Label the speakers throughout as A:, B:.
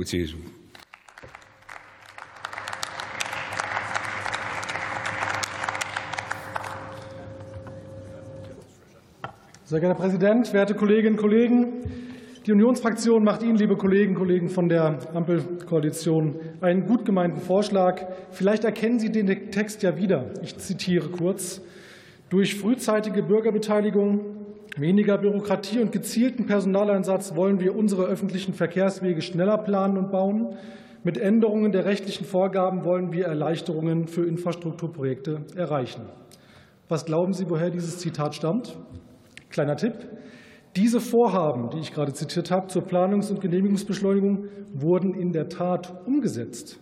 A: CDU.
B: Sehr geehrter Herr Präsident, werte Kolleginnen und Kollegen! Die Unionsfraktion macht Ihnen, liebe Kolleginnen und Kollegen von der Ampelkoalition, einen gut gemeinten Vorschlag. Vielleicht erkennen Sie den Text ja wieder. Ich zitiere kurz. Durch frühzeitige Bürgerbeteiligung, weniger Bürokratie und gezielten Personaleinsatz wollen wir unsere öffentlichen Verkehrswege schneller planen und bauen. Mit Änderungen der rechtlichen Vorgaben wollen wir Erleichterungen für Infrastrukturprojekte erreichen. Was glauben Sie, woher dieses Zitat stammt? Kleiner Tipp. Diese Vorhaben, die ich gerade zitiert habe, zur Planungs- und Genehmigungsbeschleunigung wurden in der Tat umgesetzt.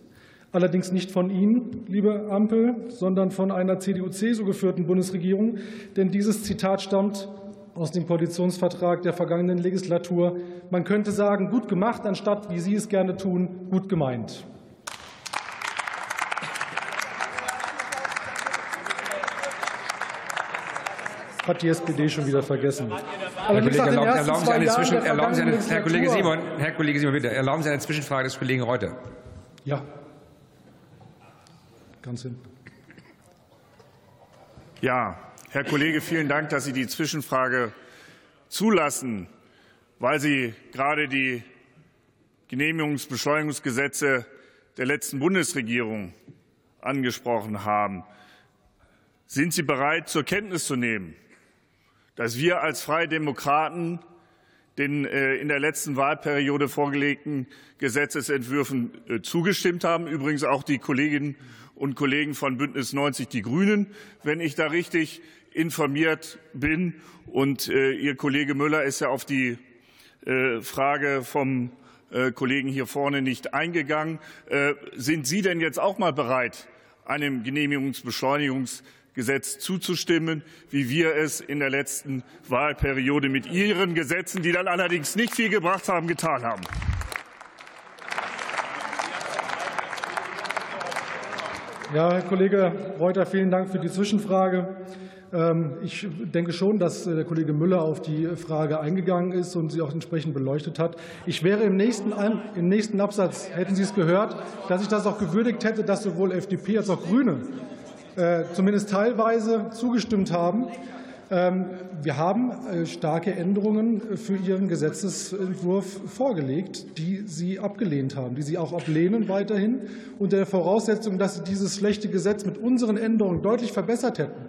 B: Allerdings nicht von Ihnen, liebe Ampel, sondern von einer CDU-CSU geführten Bundesregierung. Denn dieses Zitat stammt aus dem Koalitionsvertrag der vergangenen Legislatur. Man könnte sagen, gut gemacht, anstatt, wie Sie es gerne tun, gut gemeint. hat die SPD schon wieder vergessen.
A: Herr Kollege, erlauben, Sie eine Zwischen, erlauben Sie eine, Herr Kollege Simon, Herr Kollege Simon, bitte, erlauben Sie eine Zwischenfrage des Kollegen Reuter.
B: Ja. Ganz hin.
C: Ja, Herr Kollege, vielen Dank, dass Sie die Zwischenfrage zulassen, weil Sie gerade die Genehmigungsbeschleunigungsgesetze der letzten Bundesregierung angesprochen haben. Sind Sie bereit, zur Kenntnis zu nehmen, dass wir als Freie Demokraten den äh, in der letzten Wahlperiode vorgelegten Gesetzesentwürfen äh, zugestimmt haben. Übrigens auch die Kolleginnen und Kollegen von Bündnis 90 Die Grünen, wenn ich da richtig informiert bin. Und äh, Ihr Kollege Müller ist ja auf die Frage vom Kollegen hier vorne nicht eingegangen. Sind Sie denn jetzt auch mal bereit, einem Genehmigungsbeschleunigungs Gesetz zuzustimmen, wie wir es in der letzten Wahlperiode mit Ihren Gesetzen, die dann allerdings nicht viel gebracht haben, getan haben.
B: Ja, Herr Kollege Reuter, vielen Dank für die Zwischenfrage. Ähm, ich denke schon, dass der Kollege Müller auf die Frage eingegangen ist und sie auch entsprechend beleuchtet hat. Ich wäre im nächsten, im nächsten Absatz, hätten Sie es gehört, dass ich das auch gewürdigt hätte, dass sowohl FDP als auch Grüne äh, zumindest teilweise zugestimmt haben. Ähm, wir haben äh, starke Änderungen für Ihren Gesetzentwurf vorgelegt, die Sie abgelehnt haben, die Sie auch ablehnen weiterhin, unter der Voraussetzung, dass Sie dieses schlechte Gesetz mit unseren Änderungen deutlich verbessert hätten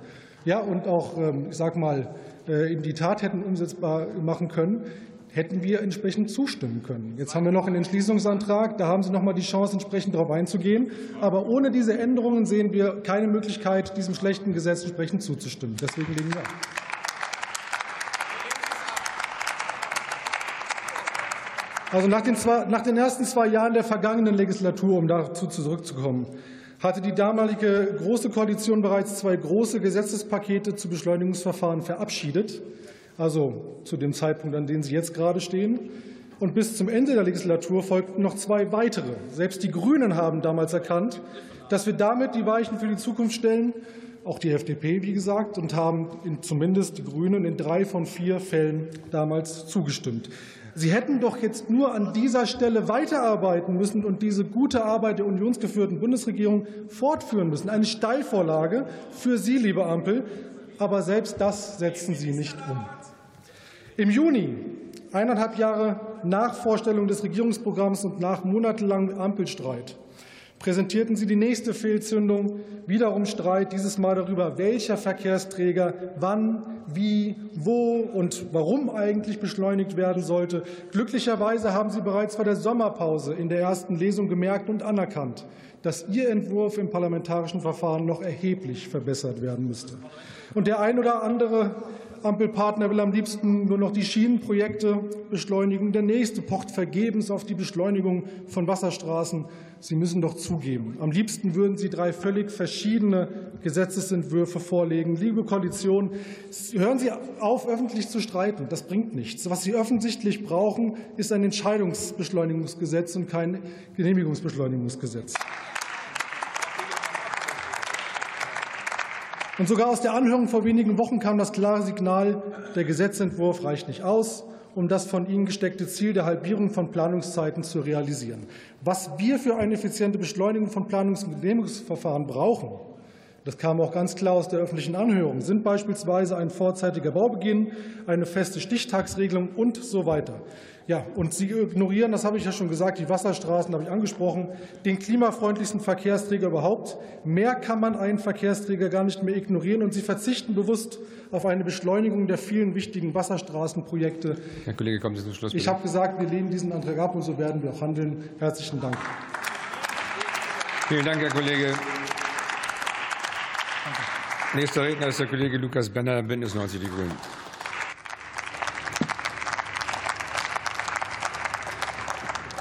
B: ja, und auch, ähm, ich sag mal, äh, in die Tat hätten umsetzbar machen können hätten wir entsprechend zustimmen können. Jetzt haben wir noch einen Entschließungsantrag. Da haben Sie noch mal die Chance, entsprechend darauf einzugehen. Aber ohne diese Änderungen sehen wir keine Möglichkeit, diesem schlechten Gesetz entsprechend zuzustimmen. Deswegen lehnen wir ab. Also nach den, zwei, nach den ersten zwei Jahren der vergangenen Legislatur, um dazu zurückzukommen, hatte die damalige Große Koalition bereits zwei große Gesetzespakete zu Beschleunigungsverfahren verabschiedet also zu dem Zeitpunkt, an dem Sie jetzt gerade stehen. Und bis zum Ende der Legislatur folgten noch zwei weitere. Selbst die Grünen haben damals erkannt, dass wir damit die Weichen für die Zukunft stellen, auch die FDP, wie gesagt, und haben zumindest die Grünen in drei von vier Fällen damals zugestimmt. Sie hätten doch jetzt nur an dieser Stelle weiterarbeiten müssen und diese gute Arbeit der unionsgeführten Bundesregierung fortführen müssen. Eine Steilvorlage für Sie, liebe Ampel. Aber selbst das setzen Sie nicht um. Im Juni, eineinhalb Jahre nach Vorstellung des Regierungsprogramms und nach monatelangem Ampelstreit, präsentierten Sie die nächste Fehlzündung, wiederum Streit, dieses Mal darüber, welcher Verkehrsträger wann, wie, wo und warum eigentlich beschleunigt werden sollte. Glücklicherweise haben Sie bereits vor der Sommerpause in der ersten Lesung gemerkt und anerkannt, dass Ihr Entwurf im parlamentarischen Verfahren noch erheblich verbessert werden müsste. Und der ein oder andere Ampelpartner will am liebsten nur noch die Schienenprojekte beschleunigen. Der nächste pocht vergebens auf die Beschleunigung von Wasserstraßen. Sie müssen doch zugeben, am liebsten würden Sie drei völlig verschiedene Gesetzesentwürfe vorlegen. Liebe Koalition, hören Sie auf, öffentlich zu streiten. Das bringt nichts. Was Sie offensichtlich brauchen, ist ein Entscheidungsbeschleunigungsgesetz und kein Genehmigungsbeschleunigungsgesetz. Und sogar aus der Anhörung vor wenigen Wochen kam das klare Signal, der Gesetzentwurf reicht nicht aus um das von Ihnen gesteckte Ziel der Halbierung von Planungszeiten zu realisieren. Was wir für eine effiziente Beschleunigung von Planungs- und Genehmigungsverfahren brauchen, das kam auch ganz klar aus der öffentlichen Anhörung, sind beispielsweise ein vorzeitiger Baubeginn, eine feste Stichtagsregelung und so weiter. Ja, und Sie ignorieren, das habe ich ja schon gesagt, die Wasserstraßen habe ich angesprochen, den klimafreundlichsten Verkehrsträger überhaupt. Mehr kann man einen Verkehrsträger gar nicht mehr ignorieren, und Sie verzichten bewusst auf eine Beschleunigung der vielen wichtigen Wasserstraßenprojekte.
A: Herr Kollege, kommen Sie zum Schluss.
B: Bitte. Ich habe gesagt, wir lehnen diesen Antrag ab, und so werden wir auch handeln. Herzlichen Dank.
A: Vielen Dank, Herr Kollege. Nächster Redner ist der Kollege Lukas Benner, Bündnis 90 Die Grünen.